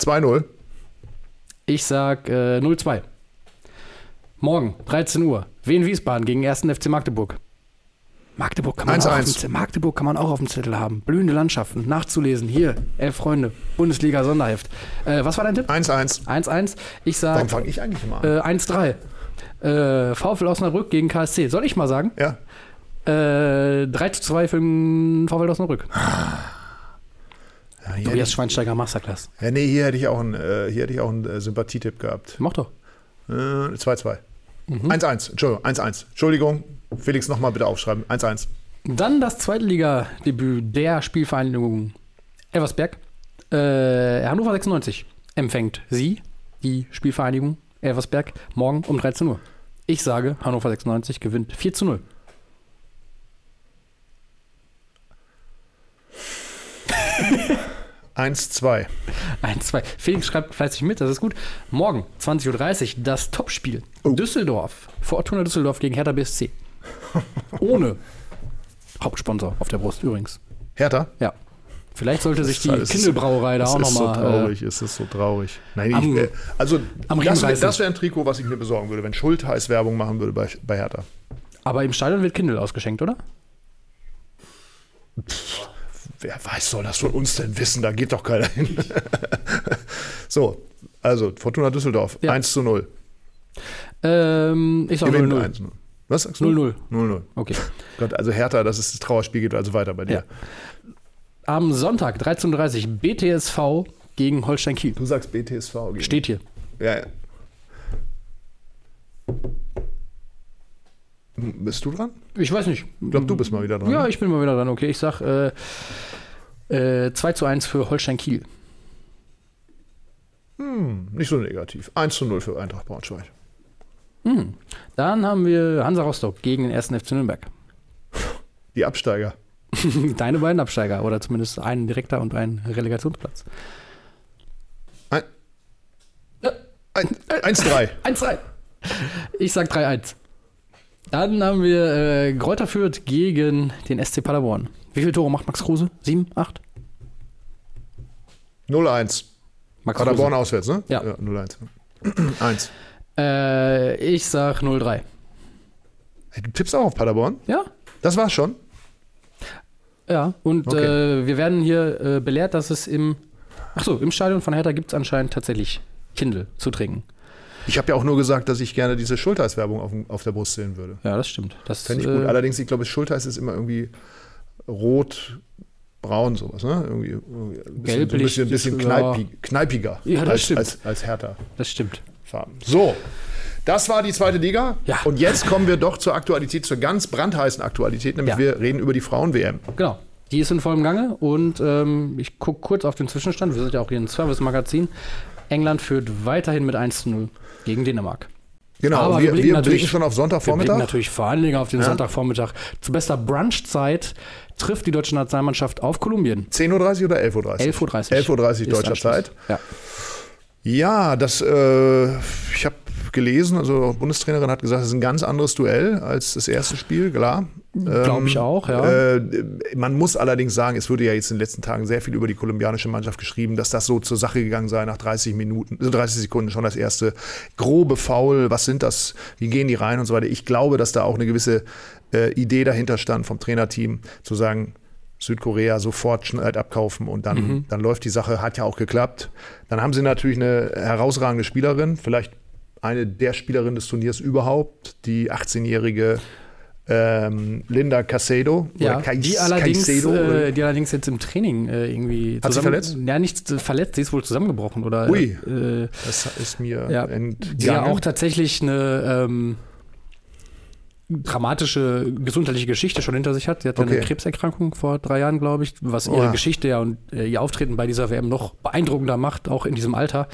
2-0. Ich sag äh, 0-2. Morgen, 13 Uhr. Wien Wiesbaden gegen 1. FC Magdeburg. Magdeburg kann, man auch auf 1-1. dem Zettel, Magdeburg kann man auch auf dem Zettel haben. Blühende Landschaften, nachzulesen. Hier, elf Freunde, Bundesliga Sonderheft. Äh, was war dein Tipp? 1-1. 1-1. Ich Warum sag fange ich eigentlich immer an? äh, 1-3. Äh, VfL Osnabrück gegen KSC. Soll ich mal sagen? ja. Äh, 3 zu 2 für den VfL Osnabrück. Ja, hier hätte Tobias Schweinsteiger Masterclass. ja, nee, hier hätte ich auch einen, äh, hier hätte ich auch einen äh, Sympathietipp gehabt. Mach doch. Äh, 2-2. Mhm. 1-1. Entschuldigung, 1-1. Entschuldigung. Felix, nochmal bitte aufschreiben. 1-1. Dann das Zweitliga-Debüt der Spielvereinigung Elversberg. Äh, Hannover 96 empfängt sie, die Spielvereinigung Elversberg, morgen um 13 Uhr. Ich sage, Hannover 96 gewinnt 4 zu 0. 1-2. 1, 2. Felix schreibt fleißig mit, das ist gut. Morgen, 20.30 Uhr, das Topspiel. Oh. Düsseldorf, Fortuna Düsseldorf gegen Hertha BSC. Ohne Hauptsponsor auf der Brust übrigens. Hertha? Ja. Vielleicht sollte sich die ist- Kindelbrauerei da auch ist so nochmal. traurig, es ist so traurig. Nein, am- ich, äh, also das, das wäre ein Trikot, was ich mir besorgen würde, wenn Schultheiß Werbung machen würde bei, bei Hertha. aber im Stadion wird Kindle ausgeschenkt, oder? Wer weiß, soll das von uns denn wissen? Da geht doch keiner hin. so, also Fortuna Düsseldorf, Ja. 1 zu 0. Ähm, ich sag Gewinnt 0-0. 1 0. Was sagst du? 0-0. 0-0. Okay. Gott, also Hertha, das ist das Trauerspiel, geht also weiter bei dir. Ja. Am Sonntag, 13.30 Uhr, BTSV gegen Holstein Kiel. Du sagst BTSV. Gegen. Steht hier. Ja, ja. Bist du dran? Ich weiß nicht. Ich glaube, du bist mal wieder dran. Ja, ne? ich bin mal wieder dran. Okay, ich sag äh, äh, 2 zu 1 für Holstein Kiel. Hm, nicht so negativ. 1 zu 0 für Eintracht Braunschweig. Hm. Dann haben wir Hansa Rostock gegen den 1. FC Nürnberg. Die Absteiger. Deine beiden Absteiger oder zumindest ein direkter und ein Relegationsplatz. Ein, ein, 1-3. 1-3. Ich sag 3-1. Dann haben wir äh, Greuther Fürth gegen den SC Paderborn. Wie viele Tore macht Max Kruse? 7, 8? 0-1. Max Paderborn auswärts, ne? Ja. 0-1. 1. Äh, ich sag 0-3. Hey, du tippst auch auf Paderborn? Ja? Das war's schon. Ja. Und Okay. äh, wir werden hier äh, belehrt, dass es im. Achso, im Stadion von Hertha gibt es anscheinend tatsächlich Kindle zu trinken. Ich habe ja auch nur gesagt, dass ich gerne diese Schultheiß-Werbung auf, auf der Brust sehen würde. Ja, das stimmt. Das Fände ich äh, gut. Allerdings, ich glaube, Schultheiß ist immer irgendwie rot, braun, sowas, ne? Irgendwie, irgendwie ein bisschen, Gelblich, so ein bisschen, bisschen ja. kneipig, kneipiger Ja, das als, stimmt. als, als härter Das stimmt. Farben. So, das war die zweite Liga. Ja. Und jetzt kommen wir doch zur Aktualität, zur ganz brandheißen Aktualität, nämlich Ja. wir reden über die Frauen-WM. Genau. Die ist in vollem Gange und ähm, ich gucke kurz auf den Zwischenstand. Wir sind ja auch hier ein Service-Magazin. England führt weiterhin mit 1 zu 0 gegen Dänemark. Genau, Aber wir wir, blicken wir natürlich- blicken schon auf Wir blicken Sonntagvormittag. natürlich vor allen Dingen auf den Ja. Sonntagvormittag. Zu bester Brunchzeit trifft die deutsche Nationalmannschaft auf Kolumbien. 10.30 Uhr oder 11.30 Uhr? 11.30 Uhr. 11.30 Uhr deutscher. Zeit. Ja. Ja, das, äh, ich habe gelesen, also Bundestrainerin hat gesagt, es ist ein ganz anderes Duell als das erste Spiel, klar. Glaube ich auch, ja. Äh, man muss allerdings sagen, es wurde ja jetzt in den letzten Tagen sehr viel über die kolumbianische Mannschaft geschrieben, dass das so zur Sache gegangen sei nach 30 Minuten, also 30 Sekunden schon das erste grobe Foul. Was sind das? Wie gehen die rein und so weiter? Ich glaube, dass da auch eine gewisse äh, Idee dahinter stand vom Trainerteam, zu sagen, Südkorea sofort Schneid abkaufen und dann, Mhm. dann läuft die Sache, hat ja auch geklappt. Dann haben sie natürlich eine herausragende Spielerin, vielleicht eine der Spielerinnen des Turniers überhaupt, die 18-jährige ähm, Linda Casedo. Ja, Kais- die allerdings, äh, die allerdings jetzt im Training äh, irgendwie Hat sie verletzt? Ja, nicht verletzt, sie ist wohl zusammengebrochen oder Ui. äh, das ist mir ja, entgangen. die ja auch tatsächlich eine ähm, dramatische gesundheitliche Geschichte schon hinter sich hat. Sie hatte Okay. eine Krebserkrankung vor drei Jahren, glaube ich, was ihre Oha. Geschichte ja und äh, ihr Auftreten bei dieser WM noch beeindruckender macht, auch in diesem Alter.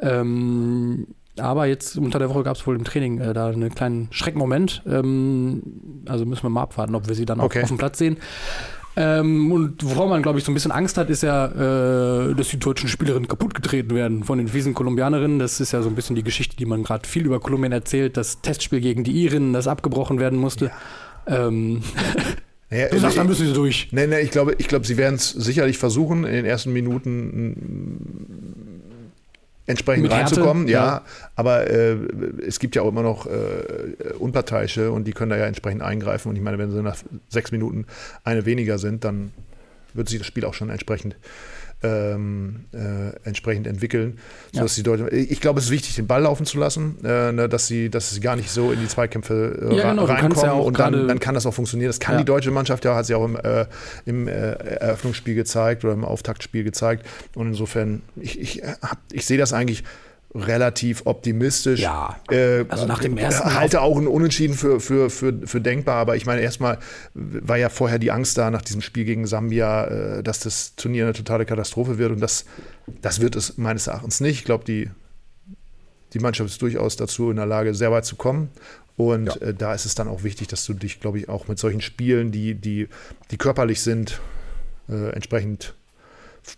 Ähm, aber jetzt unter der Woche gab es wohl im Training äh, da einen kleinen Schreckmoment. Ähm, also müssen wir mal abwarten, ob wir sie dann auch Okay. auf dem Platz sehen. Ähm, und worauf man, glaube ich, so ein bisschen Angst hat, ist ja, äh, dass die deutschen Spielerinnen kaputtgetreten werden von den fiesen Kolumbianerinnen. Das ist ja so ein bisschen die Geschichte, die man gerade viel über Kolumbien erzählt. Das Testspiel gegen die Irinnen, das abgebrochen werden musste. Ähm, Ja, du sagst, äh, da müssen sie durch. Nee, nee, ich glaube, ich glaube, sie werden es sicherlich versuchen, in den ersten Minuten entsprechend Mit Härte, reinzukommen. Ja, ja. aber äh, es gibt ja auch immer noch äh, Unparteiische und die können da ja entsprechend eingreifen. Und ich meine, wenn sie nach sechs Minuten eine weniger sind, dann wird sich das Spiel auch schon entsprechend ähm, äh, entsprechend entwickeln, sodass die Deutschen. Ich glaube, es ist wichtig, den Ball laufen zu lassen, äh, ne, dass sie, dass sie gar nicht so in die Zweikämpfe äh, Ja, genau, reinkommen ja und dann, dann kann das auch funktionieren. Das kann Ja. die deutsche Mannschaft ja, hat sie auch im, äh, im äh, Eröffnungsspiel gezeigt oder im Auftaktspiel gezeigt. Und insofern, ich, ich, hab- ich sehe das eigentlich relativ optimistisch. Ja. Äh, Also nach dem ersten halte auch ein Unentschieden für, für, für, für denkbar, aber ich meine, erstmal war ja vorher die Angst da nach diesem Spiel gegen Sambia, äh, dass das Turnier eine totale Katastrophe wird und das, das wird es meines Erachtens nicht. Ich glaube, die, die Mannschaft ist durchaus dazu in der Lage, sehr weit zu kommen. Und äh, da ist es dann auch wichtig, dass du dich, glaube ich, auch mit solchen Spielen, die, die, die körperlich sind, äh, entsprechend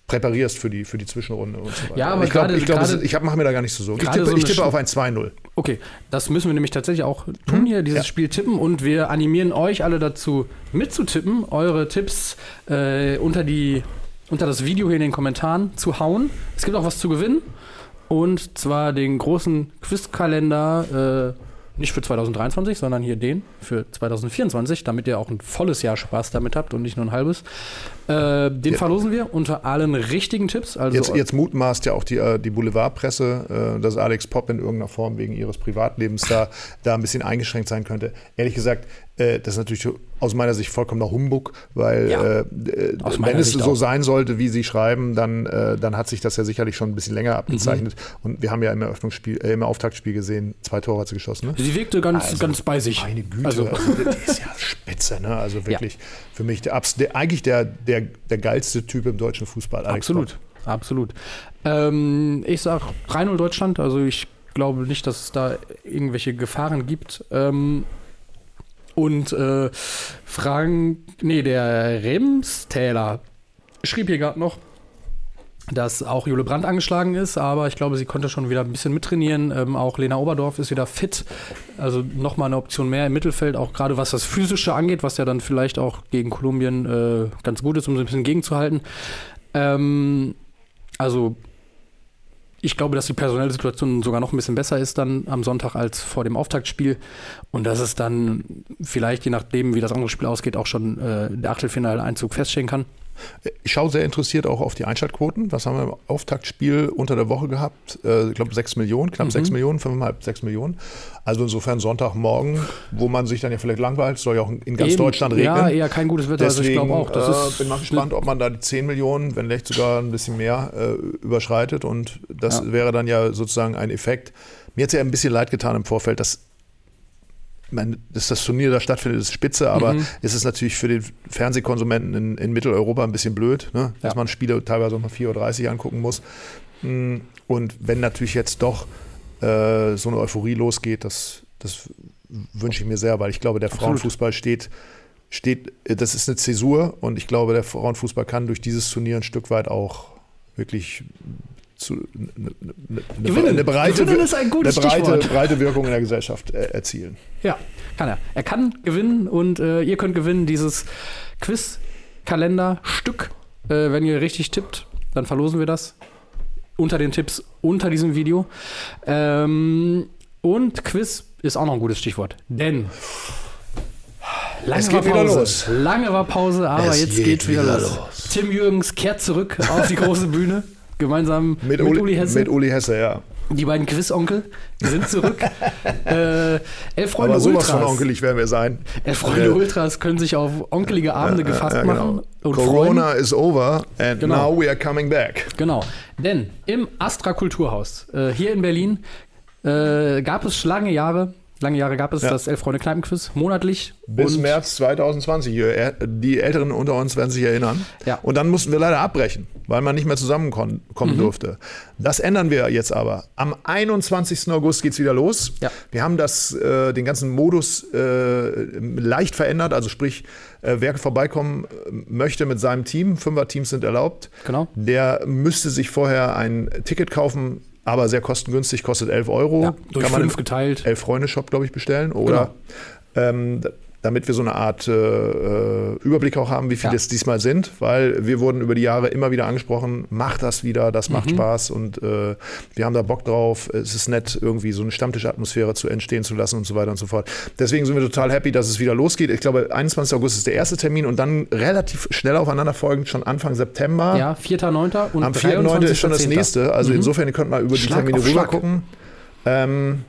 präparierst für die, für die Zwischenrunde und so weiter. Ja, aber ich glaube, ich, glaub, ist- ich mache mir da gar nicht so Sorgen. Ich tippe, so ich tippe auf ein 2-0. Okay, das müssen wir nämlich tatsächlich auch tun hier, dieses Ja. Spiel tippen und wir animieren euch alle dazu mitzutippen, eure Tipps äh, unter, die, unter das Video hier in den Kommentaren zu hauen. Es gibt auch was zu gewinnen und zwar den großen Quizkalender, äh, nicht für 2023, sondern hier den für 2024, damit ihr auch ein volles Jahr Spaß damit habt und nicht nur ein halbes. Äh, den Ja. verlosen wir unter allen richtigen Tipps. Also Jetzt, jetzt mutmaßt ja auch die, äh, die Boulevardpresse, äh, dass Alex Popp in irgendeiner Form wegen ihres Privatlebens da, da ein bisschen eingeschränkt sein könnte. Ehrlich gesagt, äh, das ist natürlich aus meiner Sicht vollkommener Humbug, weil Ja, äh, äh, wenn es Sicht so auch. sein sollte, wie sie schreiben, dann, äh, dann hat sich das ja sicherlich schon ein bisschen länger abgezeichnet. Mhm. Und wir haben ja im Eröffnungsspiel, äh, im Auftaktspiel gesehen, zwei Tore hat sie geschossen. Ne? sie wirkte ganz, ganz bei sich. Meine Güte, Also, also, die ist ja spitze, ne? Also wirklich für mich der, der, eigentlich der, der, der geilste Typ im deutschen Fußball. Alex Absolut, Popp. absolut. Ähm, ich sag 3-0 Deutschland, also ich glaube nicht, dass es da irgendwelche Gefahren gibt. Ähm, und äh, Fragen, nee, der Remstäler schrieb hier gerade noch, dass auch Jule Brandt angeschlagen ist, aber ich glaube, sie konnte schon wieder ein bisschen mittrainieren. Ähm, auch Lena Oberdorf ist wieder fit. Also nochmal eine Option mehr im Mittelfeld, auch gerade was das Physische angeht, was ja dann vielleicht auch gegen Kolumbien äh, ganz gut ist, um so ein bisschen gegenzuhalten. Ähm, also ich glaube, dass die personelle Situation sogar noch ein bisschen besser ist dann am Sonntag als vor dem Auftaktspiel und dass es dann vielleicht, je nachdem, wie das andere Spiel ausgeht, auch schon äh, der Achtelfinaleinzug feststehen kann. Ich schaue sehr interessiert auch auf die Einschaltquoten. Was haben wir im Auftaktspiel unter der Woche gehabt? Äh, ich glaube 6 Millionen, knapp Mhm. 6 Millionen, 5,5, 6 Millionen. Also insofern Sonntagmorgen, wo man sich dann ja vielleicht langweilt, soll ja auch in ganz Eben, Deutschland regnen. Ja, eher kein gutes Wetter, also ich Deswegen glaube auch. Das äh, ist bin mal gespannt, ob man da die 10 Millionen, wenn vielleicht sogar ein bisschen mehr, äh, überschreitet. Und das Ja. wäre dann ja sozusagen ein Effekt. Mir hat es ja ein bisschen leid getan im Vorfeld, dass, meine, dass das Turnier da stattfindet, ist spitze, aber Mhm. es ist natürlich für den Fernsehkonsumenten in, in Mitteleuropa ein bisschen blöd, ne? dass Ja. man Spiele teilweise um 4.30 Uhr angucken muss. Mm, Und wenn natürlich jetzt doch äh, so eine Euphorie losgeht, das, das wünsche ich mir sehr, weil ich glaube, der Absolut. Frauenfußball steht, steht, äh, das ist eine Zäsur und ich glaube, der Frauenfußball kann durch dieses Turnier ein Stück weit auch wirklich zu, eine, eine, Gewinnen. eine breite, Gewinnen ist ein gutes eine breite, Stichwort. breite Wirkung in der Gesellschaft äh, erzielen. Ja, kann er. Er kann gewinnen und äh, ihr könnt gewinnen dieses Quiz-Kalender-Stück. Äh, wenn ihr richtig tippt, dann verlosen wir das unter den Tipps unter diesem Video. Ähm, und Quiz ist auch noch ein gutes Stichwort, denn lange Es war geht wieder Pause. los. Lange war Pause, aber Es jetzt geht geht wieder, wieder los. los. Tim Jürgens kehrt zurück auf die große Bühne, gemeinsam mit, Mit, Uli, Hesse. Mit Uli Hesse, ja. Die beiden Quizonkel sind zurück. äh, elf Freunde Aber sowas Ultras. von onkelig werden wir sein. Elf Freunde Äh, Ultras können sich auf onkelige Abende gefasst Ja, genau. machen. Corona freuen. is over and Genau. now we are coming back. Genau. Denn im Astra Kulturhaus äh, hier in Berlin äh, gab es lange Jahre, lange Jahre gab es Ja. das Elf Freunde Kneipenquiz monatlich. Bis März 2020. Ihr- Die Älteren unter uns werden sich erinnern. Ja. Und dann mussten wir leider abbrechen, weil man nicht mehr zusammenkommen kommen Mhm. durfte. Das ändern wir jetzt aber. Am 21. August geht es wieder los. Ja. Wir haben das, äh, den ganzen Modus äh, leicht verändert. Also sprich, äh, wer vorbeikommen äh, möchte mit seinem Team, Fünfer-Teams sind erlaubt, Genau. der müsste sich vorher ein Ticket kaufen, aber sehr kostengünstig, kostet 11 Euro. Ja, durch Kann man fünf im geteilt. Elf-Freunde-Shop, glaube ich, bestellen. Oder ähm, d- damit wir so eine Art äh, äh, Überblick auch haben, wie viele Ja. es diesmal sind, weil wir wurden über die Jahre immer wieder angesprochen, macht das wieder, das Mhm. macht Spaß und äh, wir haben da Bock drauf. Es ist nett, irgendwie so eine Stammtischatmosphäre zu entstehen zu lassen und so weiter und so fort. Deswegen sind wir total happy, dass es wieder losgeht. Ich glaube, 21. August ist der erste Termin und dann relativ schnell aufeinander folgend, schon Anfang September. Ja, 4.9. und Am 4.9. ist schon das 23.10.. nächste. Also insofern, ihr könnt mal über die Schlag Termine auf rüber gucken. Ähm,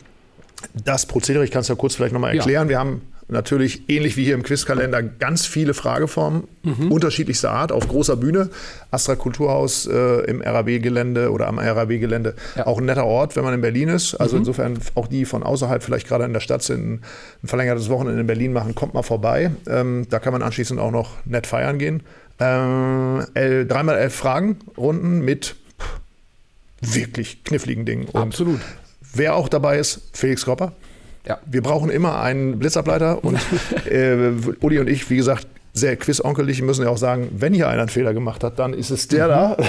das Prozedere, ich kann es ja kurz vielleicht nochmal Ja. erklären. Wir haben natürlich ähnlich wie hier im Quizkalender ganz viele Frageformen Mhm. unterschiedlichster Art auf großer Bühne. Astra Kulturhaus äh, im RAB-Gelände oder am RAB-Gelände. Ja. Mhm. Auch ein netter Ort, wenn man in Berlin ist. Also insofern auch die von außerhalb vielleicht gerade in der Stadt sind, ein verlängertes Wochenende in Berlin machen, kommt mal vorbei. Ähm, da kann man anschließend auch noch nett feiern gehen. Ähm, el- dreimal elf Fragen, Runden mit wirklich kniffligen Dingen. Und Absolut. wer auch dabei ist, Felix Kropper. Ja. Wir brauchen immer einen Blitzableiter und äh, Uli und ich, wie gesagt, sehr quizonkelig, müssen ja auch sagen, wenn hier einer einen Fehler gemacht hat, dann ist es der da.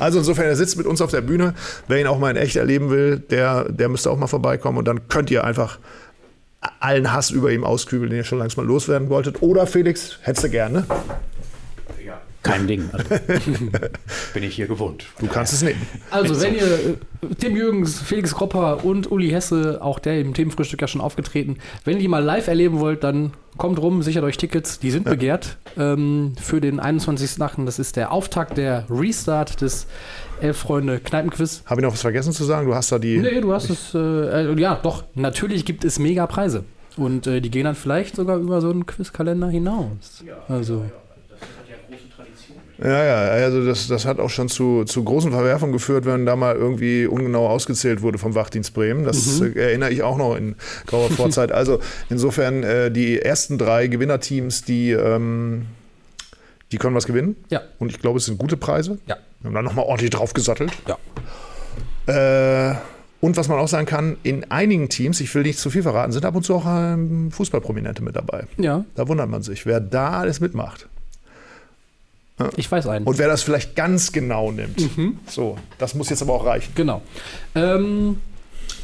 Also insofern, er sitzt mit uns auf der Bühne. Wer ihn auch mal in echt erleben will, der, der müsste auch mal vorbeikommen und dann könnt ihr einfach allen Hass über ihm auskübeln, den ihr schon langsam mal loswerden wolltet. Oder Felix, hättest du gerne. Kein Ding. Also, bin ich hier gewohnt. Du kannst es nehmen. Also, wenn ihr äh, Tim Jürgens, Felix Kropper und Uli Hesse, auch der im Themenfrühstück ja schon aufgetreten, wenn ihr die mal live erleben wollt, dann kommt rum, sichert euch Tickets, die sind begehrt ähm, für den 21.8. Das ist der Auftakt, der Restart des Elf-Freunde Kneipenquiz. Habe ich noch was vergessen zu sagen? Du hast da die. Nee, du hast es, äh, äh, ja, doch, natürlich gibt es mega Preise. Und äh, die gehen dann vielleicht sogar über so einen Quizkalender hinaus. also, Ja, ja, also das, das hat auch schon zu, zu großen Verwerfungen geführt, wenn da mal irgendwie ungenau ausgezählt wurde vom Wachdienst Bremen. Das äh, erinnere ich auch noch in grauer Vorzeit. Also insofern äh, die ersten drei Gewinnerteams, die, ähm, die können was gewinnen. ja, Und ich glaube, es sind gute Preise. ja, Wir haben da nochmal ordentlich draufgesattelt. ja. Äh, und was man auch sagen kann, in einigen Teams, ich will nicht zu viel verraten, sind ab und zu auch ähm, Fußballprominente mit dabei. Ja, Da wundert man sich, wer da alles mitmacht. Ich weiß einen. Und wer das vielleicht ganz genau nimmt. So, das muss jetzt aber auch reichen. Genau. Ähm,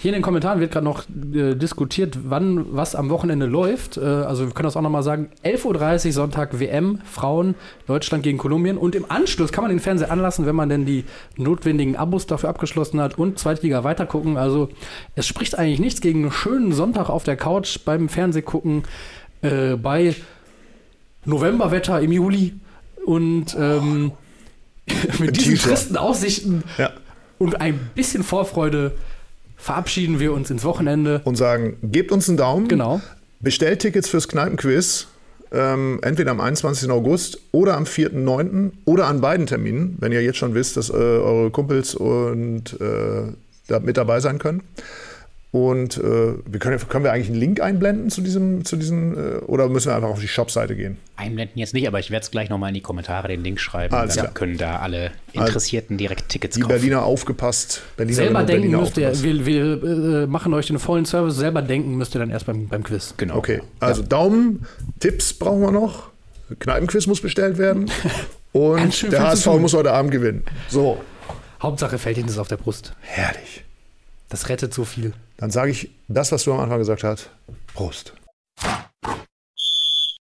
hier in den Kommentaren wird gerade noch äh, diskutiert, wann was am Wochenende läuft. Äh, also wir können das auch nochmal sagen. 11.30 Uhr Sonntag WM, Frauen, Deutschland gegen Kolumbien. Und im Anschluss kann man den Fernseher anlassen, wenn man denn die notwendigen Abos dafür abgeschlossen hat und Zweitliga weitergucken. Also es spricht eigentlich nichts gegen einen schönen Sonntag auf der Couch beim Fernsehgucken äh, bei Novemberwetter im Juli. Und ähm, mit diesen tristen Aussichten Ja. und ein bisschen Vorfreude verabschieden wir uns ins Wochenende. Und sagen, gebt uns einen Daumen. Genau. Bestellt Tickets fürs Kneipenquiz. Ähm, entweder am 21. August oder am 4.9. oder an beiden Terminen, wenn ihr jetzt schon wisst, dass äh, eure Kumpels und äh, da mit dabei sein können. Und äh, wir können, können wir eigentlich einen Link einblenden zu diesem, zu diesem äh, oder müssen wir einfach auf die Shop-Seite gehen? Einblenden jetzt nicht, aber ich werde es gleich nochmal in die Kommentare den Link schreiben. Alles dann klar. können da alle Interessierten direkt Tickets Die kaufen. Berliner aufgepasst. Berlinerinnen Selber denken Berliner müsst ihr, wir, wir äh, machen euch den vollen Service, selber denken müsst ihr dann erst beim, beim Quiz. Genau. Okay, also Daumen, Tipps brauchen wir noch. Kneipenquiz muss bestellt werden. Und der HSV muss heute Abend gewinnen. So, Hauptsache fällt Ihnen das auf der Brust. herrlich. Das rettet so viel. Dann sage ich das, was du am Anfang gesagt hast. Prost.